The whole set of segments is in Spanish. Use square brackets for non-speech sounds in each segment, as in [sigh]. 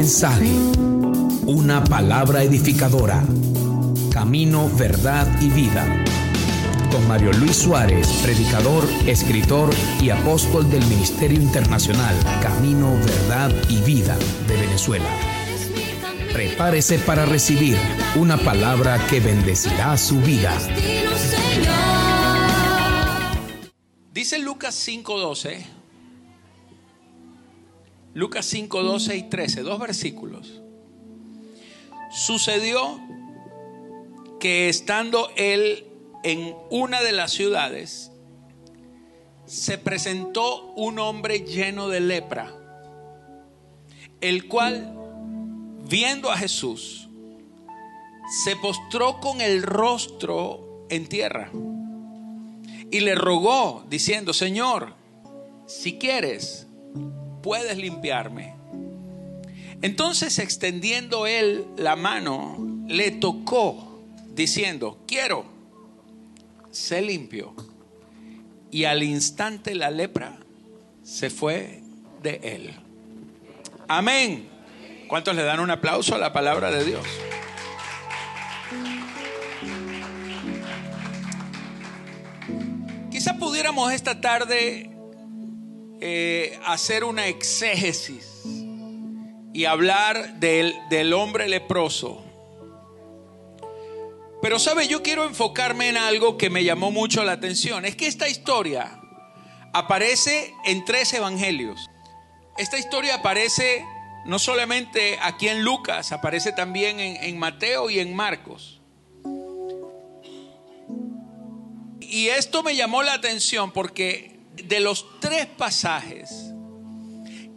mensaje, una palabra edificadora. Camino, verdad y vida. Con Mario Luis Suárez, predicador, escritor y apóstol del Ministerio Internacional Camino, Verdad y Vida de Venezuela. Prepárese para recibir una palabra que bendecirá su vida. Dice Lucas 5:12. Lucas 5, 12 y 13, dos versículos. Sucedió que estando él en una de las ciudades, se presentó un hombre lleno de lepra, el cual, viendo a Jesús, se postró con el rostro en tierra y le rogó, diciendo, Señor, si quieres, puedes limpiarme. Entonces extendiendo él la mano, le tocó, diciendo, quiero, sé limpio. Y al instante la lepra se fue de él. Amén. ¿Cuántos le dan un aplauso a la palabra de Dios? Quizá pudiéramos esta tarde eh, hacer una exégesis y hablar del, del hombre leproso. Pero sabe, yo quiero enfocarme en algo que me llamó mucho la atención. Es que esta historia aparece en tres evangelios. Esta historia aparece no solamente aquí en Lucas, aparece también en, en Mateo y en Marcos. Y esto me llamó la atención porque de los tres pasajes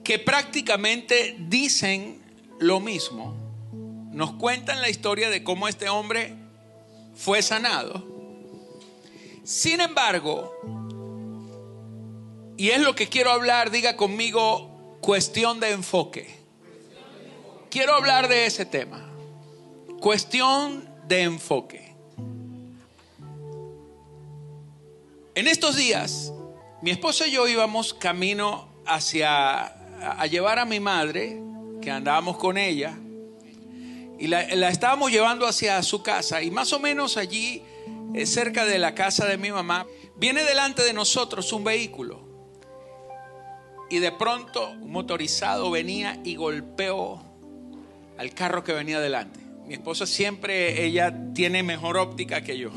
que prácticamente dicen lo mismo, nos cuentan la historia de cómo este hombre fue sanado. Sin embargo, y es lo que quiero hablar, diga conmigo, cuestión de enfoque. Quiero hablar de ese tema. Cuestión de enfoque. En estos días mi esposa y yo íbamos camino hacia a llevar a mi madre, que andábamos con ella, y la, estábamos llevando hacia su casa, y más o menos allí, eh, cerca de la casa de mi mamá, viene delante de nosotros un vehículo. Y de pronto un motorizado venía y golpeó al carro que venía delante. Mi esposa siempre, ella tiene mejor óptica que yo.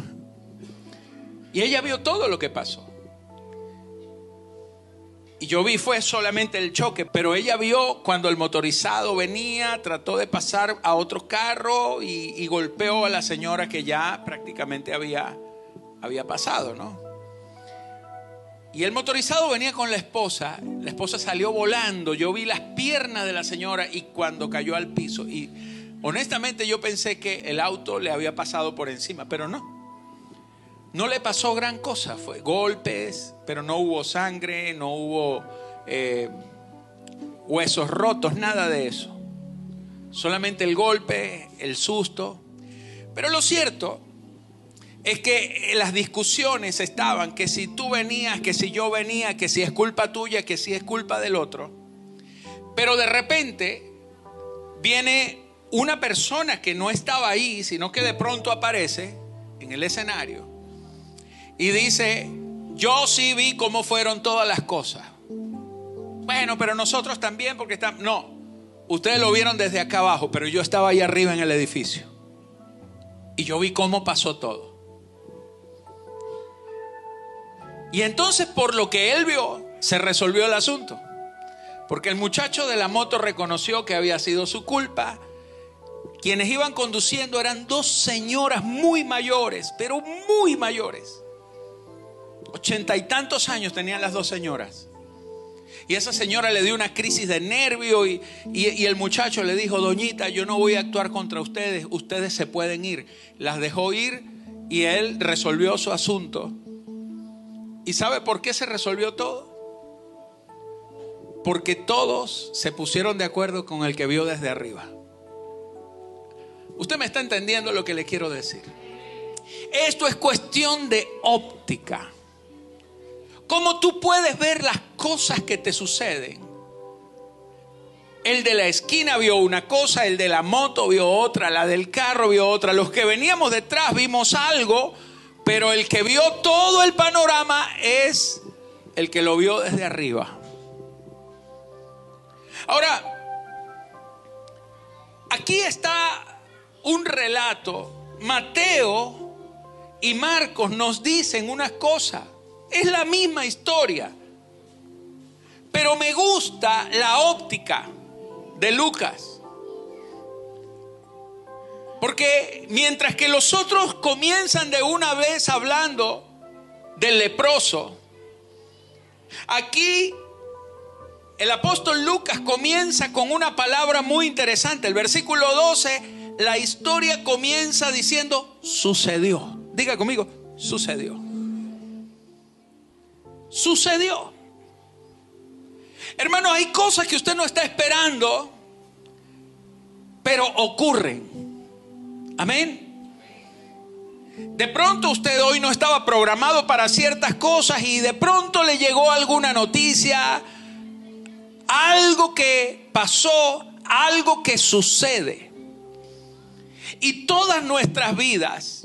Y ella vio todo lo que pasó. Y yo vi fue solamente el choque, pero ella vio cuando el motorizado venía, trató de pasar a otro carro y, golpeó a la señora que ya prácticamente había, había pasado, ¿no? Y el motorizado venía con la esposa, la esposa salió volando, yo vi las piernas de la señora y cuando cayó al piso, y honestamente yo pensé que el auto le había pasado por encima, pero no. No le pasó gran cosa, fue golpes, pero no hubo sangre, no hubo eh, huesos rotos, nada de eso. Solamente el golpe, el susto. Pero lo cierto es que las discusiones estaban que si tú venías, que si yo venía, que si es culpa tuya, que si es culpa del otro. Pero de repente viene una persona que no estaba ahí, sino que de pronto aparece en el escenario y dice, yo sí vi cómo fueron todas las cosas. Bueno, pero nosotros también porque estamos... No, ustedes lo vieron desde acá abajo, pero yo estaba ahí arriba en el edificio. Y yo vi cómo pasó todo. Y entonces por lo que él vio, se resolvió el asunto. Porque el muchacho de la moto reconoció que había sido su culpa. Quienes iban conduciendo eran dos señoras muy mayores, pero muy mayores. Ochenta y tantos años tenían las dos señoras. Y esa señora le dio una crisis de nervio y, el muchacho le dijo, doñita, yo no voy a actuar contra ustedes, ustedes se pueden ir. Las dejó ir y él resolvió su asunto. ¿Y sabe por qué se resolvió todo? Porque todos se pusieron de acuerdo con el que vio desde arriba. Usted me está entendiendo lo que le quiero decir. Esto es cuestión de óptica. ¿Cómo tú puedes ver las cosas que te suceden El de la esquina vio una cosa, el de la moto vio otra, la del carro vio otra. Los que veníamos detrás vimos algo, pero el que vio todo el panorama es el que lo vio desde arriba. Ahora, aquí está un relato. Mateo y Marcos nos dicen una cosa. Es la misma historia. Pero me gusta la óptica de Lucas. Porque mientras que los otros comienzan de una vez hablando del leproso, aquí el apóstol Lucas comienza con una palabra muy interesante. El versículo 12, la historia comienza diciendo, sucedió. Diga conmigo, sucedió. Sucedió. Hermano, hay cosas que usted no está esperando, pero ocurren. Amén. De pronto usted hoy no estaba programado para ciertas cosas y de pronto le llegó alguna noticia, algo que pasó, algo que sucede. Y todas nuestras vidas,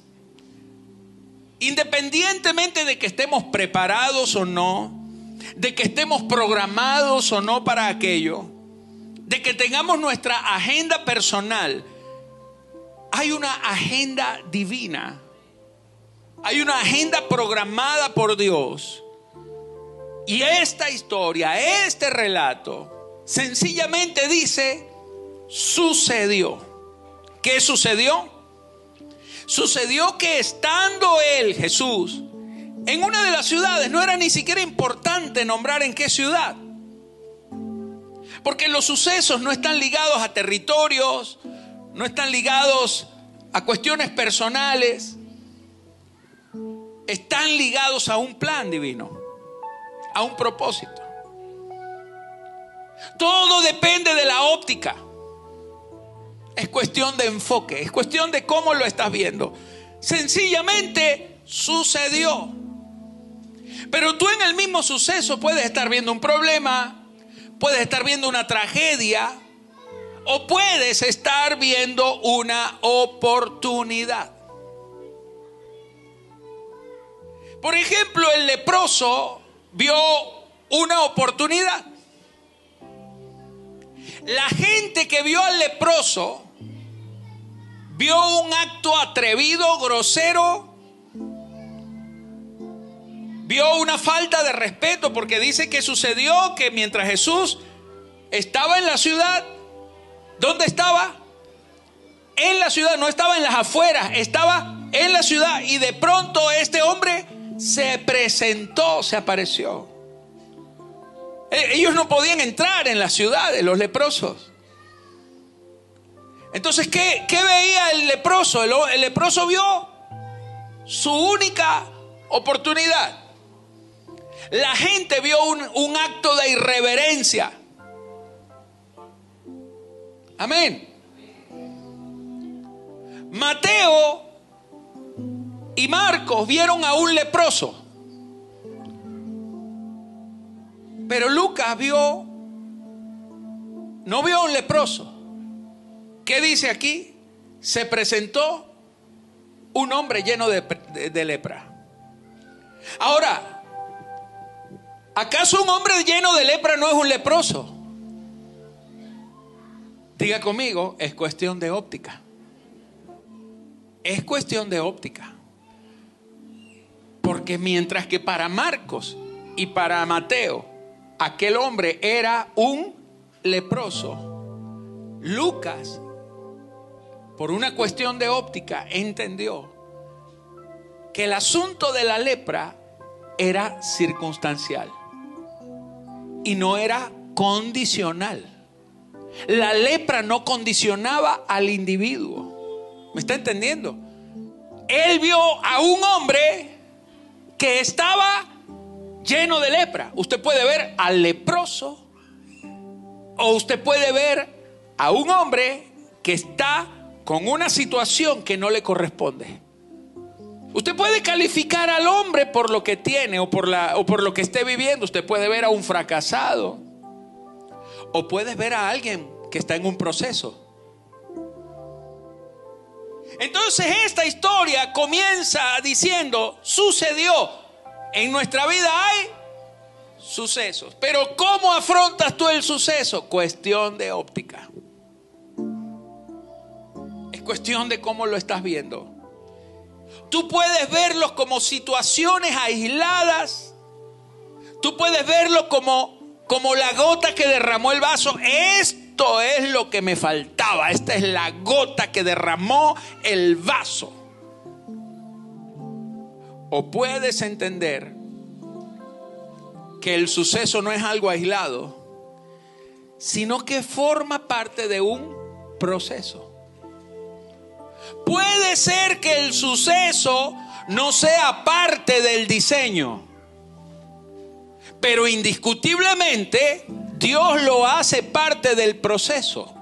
independientemente de que estemos preparados o no, de que estemos programados o no para aquello, de que tengamos nuestra agenda personal, hay una agenda divina, hay una agenda programada por Dios. Y esta historia, este relato, sencillamente dice, sucedió. ¿Qué sucedió? Sucedió que estando él, Jesús, en una de las ciudades no era ni siquiera importante nombrar en qué ciudad. Porque los sucesos no están ligados a territorios, no están ligados a cuestiones personales, están ligados a un plan divino, a un propósito. Todo depende de la óptica. Es cuestión de enfoque, es cuestión de cómo lo estás viendo. Sencillamente sucedió. Pero tú en el mismo suceso puedes estar viendo un problema, puedes estar viendo una tragedia o puedes estar viendo una oportunidad. Por ejemplo, el leproso vio una oportunidad. La gente que vio al leproso vio un acto atrevido, grosero, vio una falta de respeto porque dice que sucedió que mientras Jesús estaba en la ciudad, ¿dónde estaba? En la ciudad, no estaba en las afueras, estaba en la ciudad y de pronto este hombre se presentó, se apareció. E, ellos no podían entrar en las ciudades, los leprosos. Entonces, ¿qué, qué veía el leproso? el leproso vio su única oportunidad. La gente vio un, acto de irreverencia. Amén. Mateo y Marcos vieron a un leproso. Pero Lucas vio, no vio a un leproso. ¿Qué dice aquí? Se presentó un hombre lleno de, lepra. Ahora, ¿Acaso un hombre lleno de lepra no es un leproso? Diga conmigo, es cuestión de óptica. Es cuestión de óptica. Porque mientras que para Marcos y para Mateo aquel hombre era un leproso, Lucas, por una cuestión de óptica, entendió que el asunto de la lepra era circunstancial y no era condicional. La lepra no condicionaba al individuo. ¿Me está entendiendo? Él vio a un hombre que estaba lleno de lepra. Usted puede ver al leproso o usted puede ver a un hombre que está con una situación que no le corresponde. Usted puede calificar al hombre por lo que tiene o por, la, o por lo que esté viviendo. Usted puede ver a un fracasado. o puedes ver a alguien que está en un proceso. Entonces esta historia comienza diciendo, sucedió, en nuestra vida hay sucesos, pero ¿cómo afrontas tú el suceso? Cuestión de óptica. Es cuestión de cómo lo estás viendo. Tú puedes verlos como situaciones aisladas. Tú puedes verlo como, como la gota que derramó el vaso. Esto es lo que me faltaba. Esta es la gota que derramó el vaso. O puedes entender que el suceso no es algo aislado, sino que forma parte de un proceso. Puede ser que el suceso no sea parte del diseño, pero indiscutiblemente Dios lo hace parte del proceso.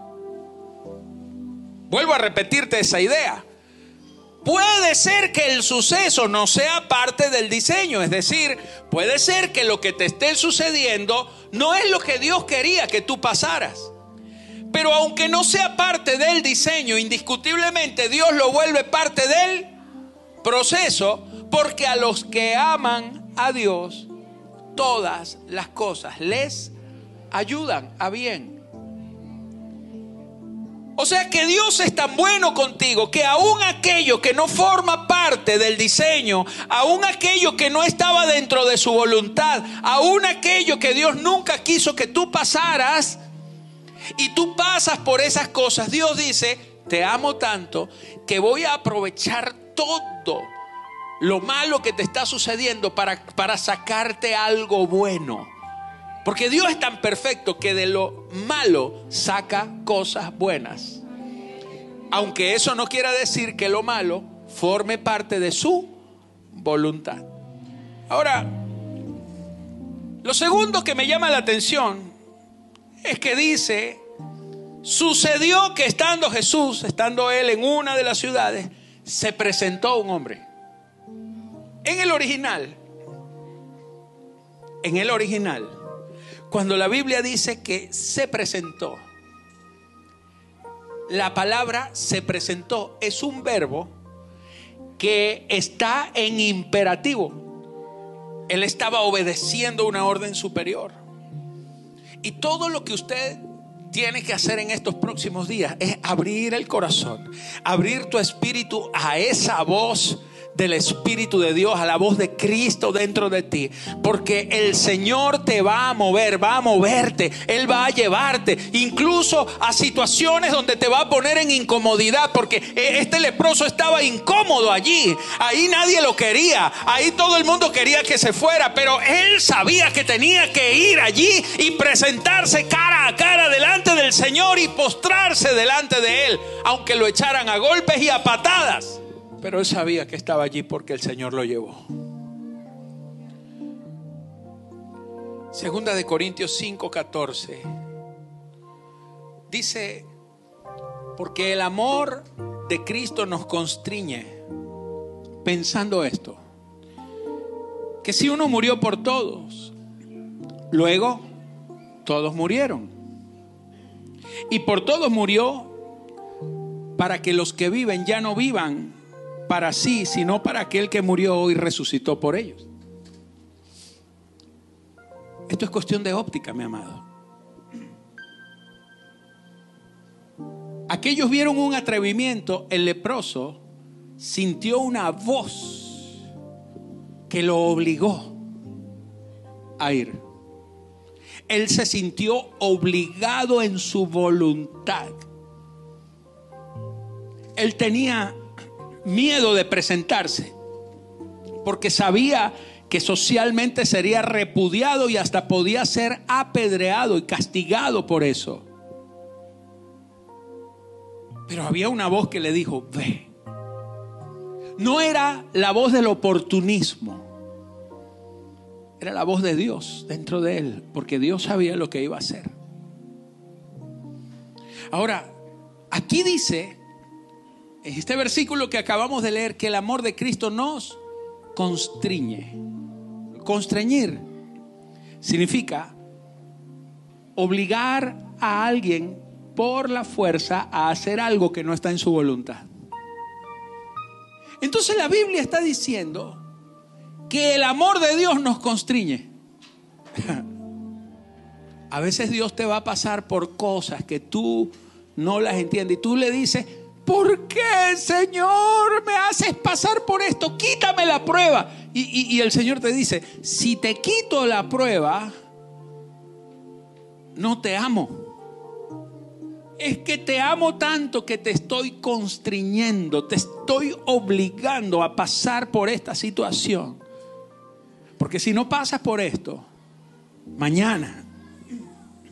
Vuelvo a repetirte esa idea. Puede ser que el suceso no sea parte del diseño, es decir, puede ser que lo que te esté sucediendo no es lo que Dios quería que tú pasaras. Pero aunque no sea parte del diseño, indiscutiblemente Dios lo vuelve parte del proceso, porque a los que aman a Dios, todas las cosas les ayudan a bien. O sea que Dios es tan bueno contigo que aún aquello que no forma parte del diseño, aún aquello que no estaba dentro de su voluntad, aún aquello que Dios nunca quiso que tú pasaras, y tú pasas por esas cosas, Dios dice, te amo tanto que voy a aprovechar todo lo malo que te está sucediendo para, para sacarte algo bueno. Porque Dios es tan perfecto que de lo malo saca cosas buenas. Aunque eso no quiera decir que lo malo forme parte de su voluntad. Ahora, lo segundo que me llama la atención es que dice, sucedió que estando Jesús, estando él en una de las ciudades, se presentó un hombre. En el original, en el original, cuando la Biblia dice que se presentó, la palabra se presentó es un verbo que está en imperativo. Él estaba obedeciendo una orden superior. Y todo lo que usted tiene que hacer en estos próximos días es abrir el corazón, abrir tu espíritu a esa voz del Espíritu de Dios, a la voz de Cristo dentro de ti. Porque el Señor te va a mover, va a moverte, Él va a llevarte incluso a situaciones donde te va a poner en incomodidad. Porque e, este leproso estaba incómodo allí. Ahí nadie lo quería. Ahí todo el mundo quería que se fuera. Pero Él sabía que tenía que ir allí y presentarse cara a cara delante del Señor y postrarse delante de Él. Aunque lo echaran a golpes y a patadas. Pero él sabía que estaba allí porque el Señor lo llevó. Segunda de Corintios 5:14 dice, porque el amor de Cristo nos constriñe, pensando esto, que si uno murió por todos, luego todos murieron. Y por todos murió para que los que viven ya no vivan para sí, sino para aquel que murió y resucitó por ellos. Esto es cuestión de óptica, mi amado. Aquellos vieron un atrevimiento, el leproso sintió una voz que lo obligó a ir. Él se sintió obligado en su voluntad. Él tenía miedo de presentarse, porque sabía que socialmente sería repudiado y hasta podía ser apedreado y castigado por eso. Pero había una voz que le dijo, ve. No era la voz del oportunismo, era la voz de Dios dentro de él, porque Dios sabía lo que iba a hacer. Ahora, aquí dice este versículo que acabamos de leer, que el amor de Cristo nos constriñe. Constreñir significa obligar a alguien por la fuerza a hacer algo que no está en su voluntad. Entonces la Biblia está diciendo que el amor de Dios nos constriñe. [laughs] A veces Dios te va a pasar por cosas que tú no las entiendes y tú le dices, ¿por qué Señor me haces pasar por esto? Quítame la prueba. Y, el Señor te dice, si te quito la prueba, no te amo. Es que te amo tanto que te estoy constriñendo, te estoy obligando a pasar por esta situación. Porque si no pasas por esto, mañana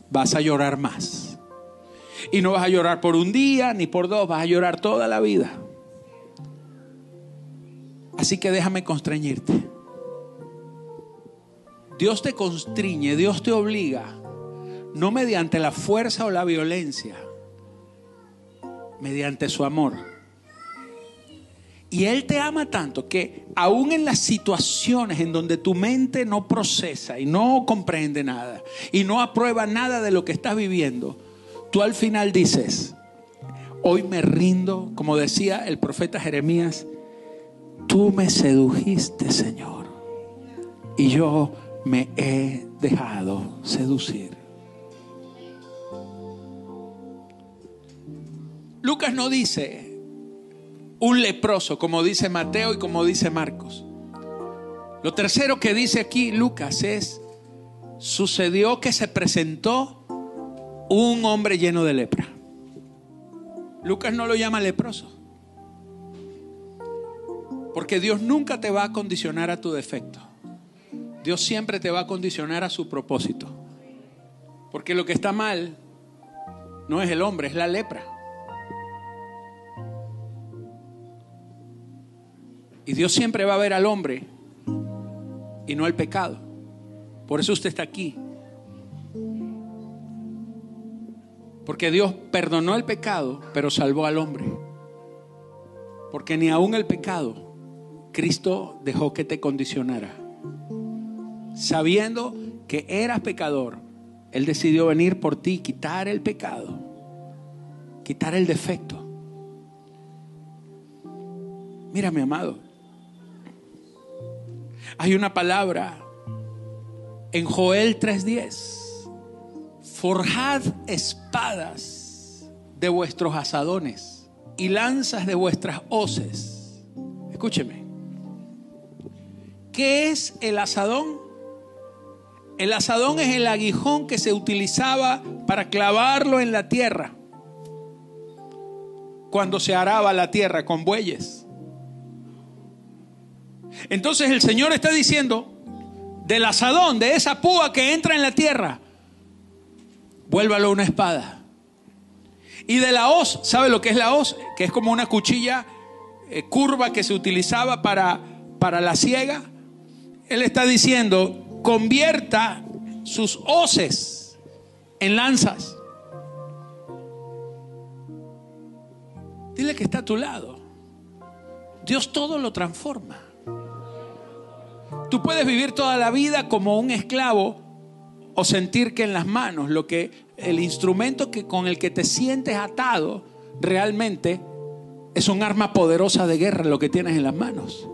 vas a llorar más. Y no vas a llorar por un día ni por dos, vas a llorar toda la vida. Así que déjame constreñirte. Dios te constriñe, Dios te obliga, no mediante la fuerza o la violencia, mediante su amor. Y Él te ama tanto que aún en las situaciones en donde tu mente no procesa y no comprende nada y no aprueba nada de lo que estás viviendo, tú al final dices, hoy me rindo, como decía el profeta Jeremías, tú me sedujiste, Señor, y yo me he dejado seducir. Lucas no dice un leproso, como dice Mateo y como dice Marcos. Lo tercero que dice aquí Lucas es, sucedió que se presentó un hombre lleno de lepra. Lucas no lo llama leproso. Porque Dios nunca te va a condicionar a tu defecto. Dios siempre te va a condicionar a su propósito. Porque lo que está mal no es el hombre, es la lepra. Y Dios siempre va a ver al hombre y no al pecado. Por eso usted está aquí. Porque Dios perdonó el pecado, pero salvó al hombre. Porque ni aún el pecado Cristo dejó que te condicionara. Sabiendo que eras pecador, Él decidió venir por ti, quitar el pecado, quitar el defecto. Mira, mi amado, hay una palabra en Joel 3:10. Forjad de vuestros asadones y lanzas de vuestras hoces. Escúcheme. ¿Qué es el asadón? El asadón es el aguijón que se utilizaba para clavarlo en la tierra cuando se araba la tierra con bueyes. Entonces el Señor está diciendo, del asadón, de esa púa que entra en la tierra, vuélvalo una espada. Y de la hoz, ¿sabe lo que es la hoz? Que es como una cuchilla eh, curva que se utilizaba para, para la siega. Él está diciendo, convierta sus hoces en lanzas. Dile que está a tu lado. Dios todo lo transforma. Tú puedes vivir toda la vida como un esclavo o sentir que en las manos lo que el instrumento que con el que te sientes atado realmente es un arma poderosa de guerra lo que tienes en las manos.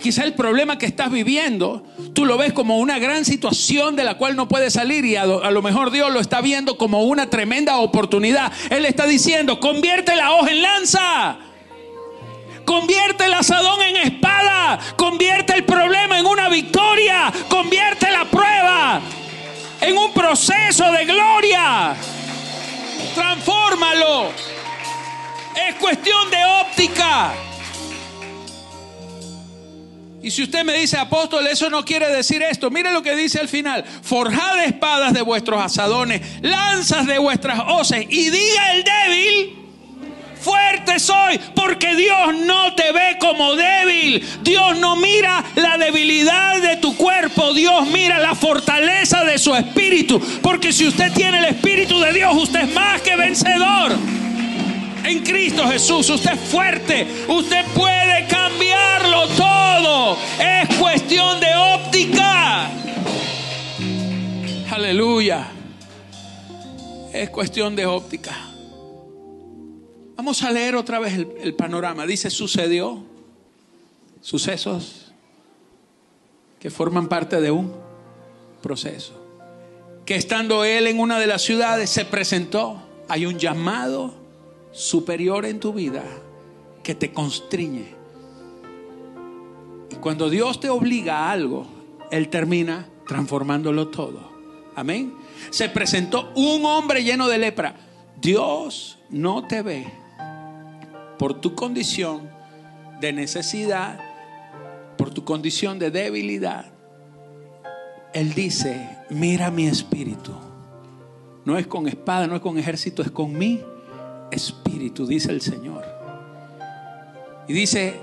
Quizá el problema que estás viviendo, tú lo ves como una gran situación de la cual no puedes salir y a lo, a lo, mejor Dios lo está viendo como una tremenda oportunidad. Él está diciendo, convierte la hoja en lanza. Convierte el asadón en espada. Convierte el problema en una victoria. Convierte la prueba en un proceso de gloria. Transfórmalo. Es cuestión de óptica. Y si usted me dice, apóstol, eso no quiere decir esto, mire lo que dice al final. Forjad espadas de vuestros asadones, lanzas de vuestras hoces, y diga el débil, fuerte soy, porque Dios no te ve como débil. Dios no mira la debilidad de tu cuerpo, Dios mira la fortaleza de su espíritu. Porque si usted tiene el espíritu de Dios, usted es más que vencedor. En Cristo Jesús, usted es fuerte, usted puede cambiarlo todo. Es cuestión de óptica. Aleluya. Es cuestión de óptica. Vamos a leer otra vez el, panorama. Dice, sucedió sucesos que forman parte de un proceso. Que estando él en una de las ciudades se presentó, hay un llamado superior en tu vida que te constriñe. Y cuando Dios te obliga a algo, Él termina transformándolo todo. Amén. Se presentó un hombre lleno de lepra. Dios no te ve por tu condición de necesidad, por tu condición de debilidad. Él dice, mira mi espíritu. No es con espada, no es con ejército, es con mi espíritu, dice el Señor. Y dice,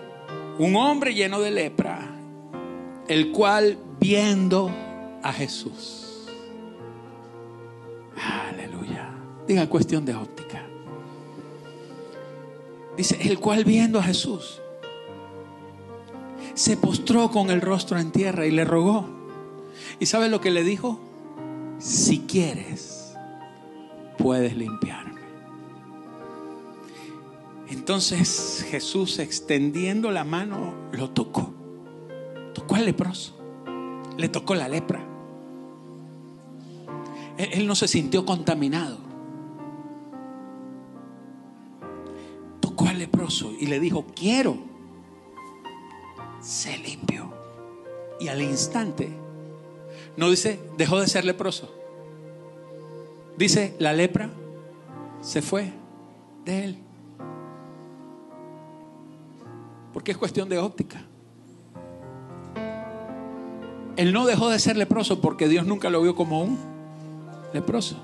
un hombre lleno de lepra, el cual viendo a Jesús. Aleluya. Diga cuestión de óptica. Dice, el cual viendo a Jesús, se postró con el rostro en tierra y le rogó. ¿Y sabe lo que le dijo? Si quieres, puedes limpiarme. Entonces Jesús, extendiendo la mano, lo tocó. Tocó al leproso. Le tocó la lepra. Él, él no se sintió contaminado. Y le dijo, quiero. Se limpió. Y al instante, no dice, dejó de ser leproso. Dice, la lepra se fue de él. Porque es cuestión de óptica. Él no dejó de ser leproso porque Dios nunca lo vio como un leproso.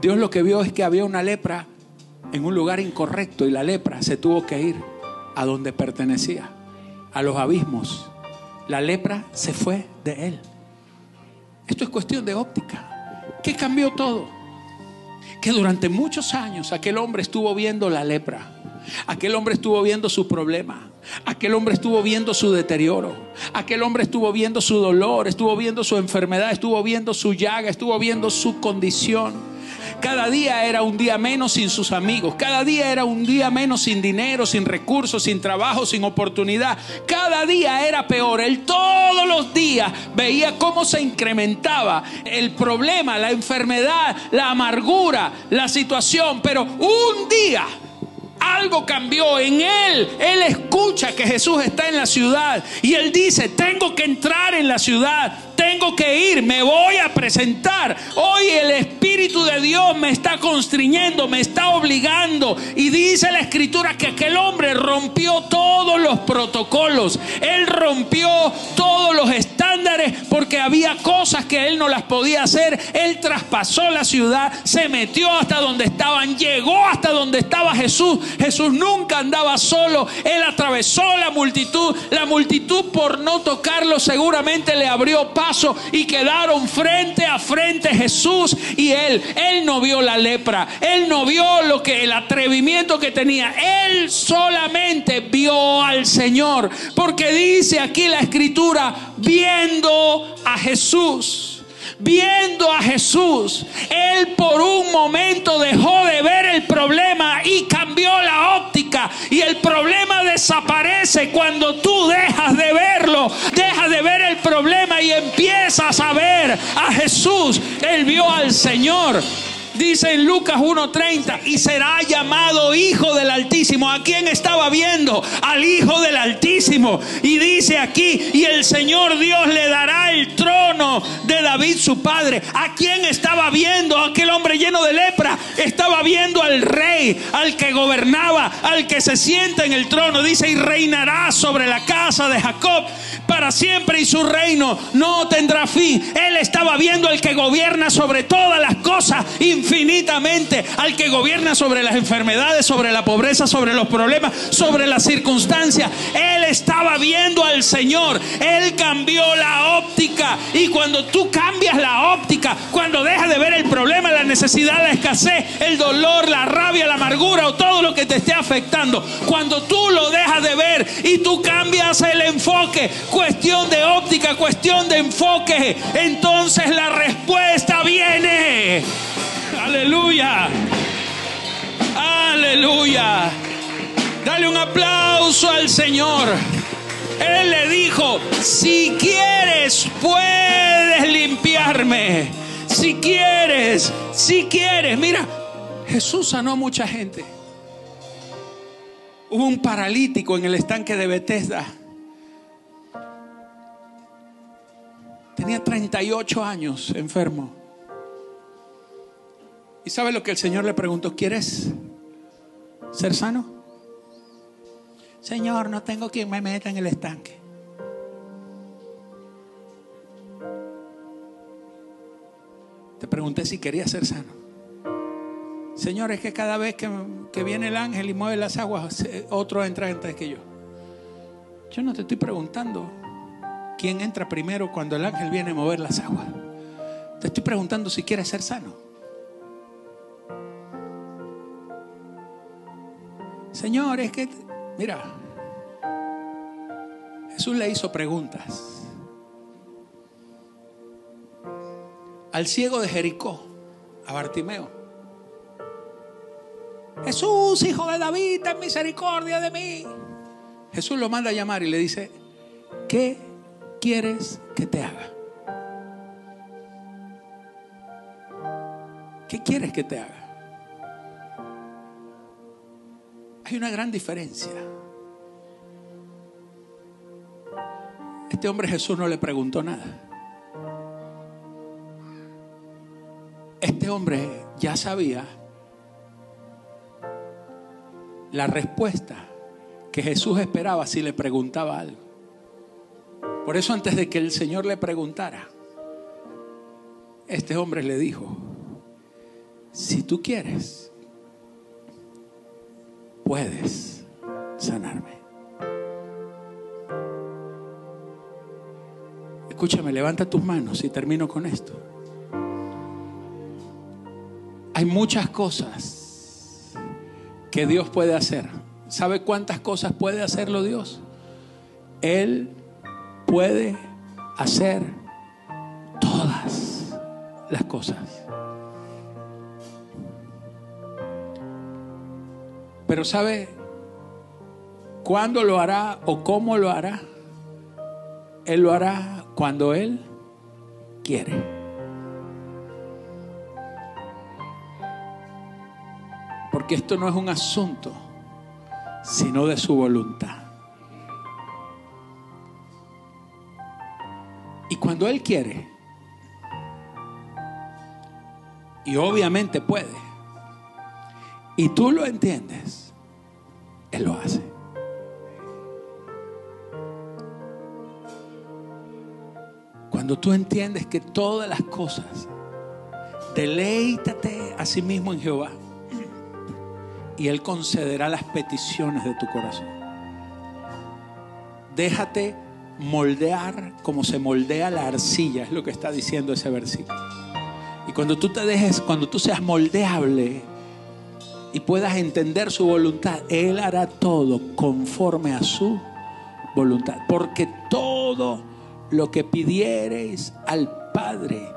Dios lo que vio es que había una lepra en un lugar incorrecto y la lepra se tuvo que ir a donde pertenecía, a los abismos. La lepra se fue de él. Esto es cuestión de óptica. ¿Qué cambió todo? Que durante muchos años aquel hombre estuvo viendo la lepra. Aquel hombre estuvo viendo su problema. Aquel hombre estuvo viendo su deterioro. Aquel hombre estuvo viendo su dolor, estuvo viendo su enfermedad, estuvo viendo su llaga, estuvo viendo su condición. Cada día era un día menos sin sus amigos. Cada día era un día menos sin dinero, sin recursos, sin trabajo, sin oportunidad. Cada día era peor. Él todos los días veía cómo se incrementaba el problema, la enfermedad, la amargura, la situación. Pero un día algo cambió en él. Él escucha que Jesús está en la ciudad y él dice, tengo que entrar en la ciudad, tengo que ir, me voy a presentar. Hoy el Espíritu de Dios me está constriñendo, me está obligando. Y dice la escritura que aquel hombre rompió todos los protocolos. Él rompió todos los estándares porque había cosas que él no las podía hacer. Él traspasó la ciudad, se metió hasta donde estaban, llegó hasta donde estaba Jesús. Jesús nunca andaba solo. Él atravesó la multitud. La multitud por no tocarlo seguramente le abrió y quedaron frente a frente Jesús y él. Él no vio la lepra. Él no vio lo que el atrevimiento que tenía. Él solamente vio al Señor. Porque dice aquí la escritura, viendo a Jesús viendo a Jesús, él por un momento dejó de ver el problema y cambió la óptica. Y el problema desaparece cuando tú dejas de verlo, dejas de ver el problema y empiezas a ver a Jesús. Él vio al Señor. Dice en Lucas 1:30, y será llamado Hijo del Altísimo. ¿A quién estaba viendo? Al Hijo del Altísimo. Y dice aquí, y el Señor Dios le dará el trono de David su padre. ¿A quién estaba viendo? Aquel hombre lleno de lepra. Estaba viendo al rey, al que gobernaba, al que se sienta en el trono. Dice, y reinará sobre la casa de Jacob para siempre y su reino no tendrá fin. Él estaba viendo al que gobierna sobre todas las cosas infinitamente, al que gobierna sobre las enfermedades, sobre la pobreza, sobre los problemas, sobre las circunstancias. Él estaba viendo al Señor. Él cambió la óptica. Y cuando tú cambias la óptica, cuando dejas de ver el problema, la necesidad, la escasez, el dolor, la rabia, la amargura o todo lo que te esté afectando, cuando tú lo dejas de ver y tú cambias el enfoque, cuestión de óptica, cuestión de enfoque, entonces la respuesta viene. Aleluya. Aleluya. Dale un aplauso al Señor. Él le dijo, si quieres, puedes limpiarme. Si quieres, si quieres. Mira, Jesús sanó a mucha gente. Hubo un paralítico en el estanque de Bethesda. Tenía 38 años enfermo. ¿Y sabe lo que el Señor le preguntó? ¿Quieres ser sano? Señor, no tengo quien me meta en el estanque. Te pregunté si quería ser sano. Señor, es que cada vez que, que viene el ángel y mueve las aguas, otro entra antes que yo. Yo no te estoy preguntando quién entra primero cuando el ángel viene a mover las aguas. Te estoy preguntando si quieres ser sano. Señor, es que, mira, Jesús le hizo preguntas. Al ciego de Jericó, a Bartimeo. Jesús, hijo de David, ten misericordia de mí. Jesús lo manda a llamar y le dice, ¿qué quieres que te haga? ¿Qué quieres que te haga? Hay una gran diferencia. Este hombre Jesús no le preguntó nada. Este hombre ya sabía la respuesta que Jesús esperaba si le preguntaba algo. Por eso antes de que el Señor le preguntara, este hombre le dijo, si tú quieres, puedes sanarme. Escúchame, levanta tus manos y termino con esto. Hay muchas cosas que Dios puede hacer. ¿Sabe cuántas cosas puede hacerlo Dios? Él puede hacer todas las cosas. Pero ¿sabe cuándo lo hará o cómo lo hará? Él lo hará cuando Él quiere. Porque esto no es un asunto, sino de su voluntad. Cuando Él quiere, y obviamente puede, y tú lo entiendes, Él lo hace. Cuando tú entiendes que todas las cosas, deleítate a sí mismo en Jehová y Él concederá las peticiones de tu corazón. Déjate moldear como se moldea la arcilla, es lo que está diciendo ese versículo. Y cuando tú te dejes, cuando tú seas moldeable y puedas entender su voluntad, Él hará todo conforme a su voluntad. Porque todo lo que pidiereis al Padre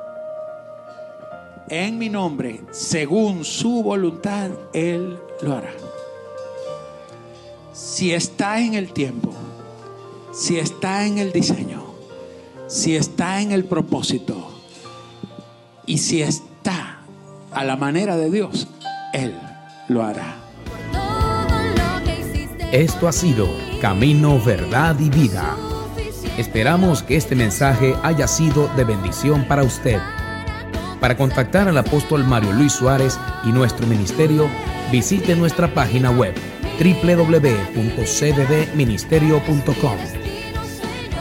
en mi nombre, según su voluntad, Él lo hará. Si está en el tiempo, si está en el diseño, si está en el propósito y si está a la manera de Dios, Él lo hará. Esto ha sido Camino, Verdad y Vida. Esperamos que este mensaje haya sido de bendición para usted. Para contactar al apóstol Mario Luis Suárez y nuestro ministerio, visite nuestra página web www.cddministerio.com.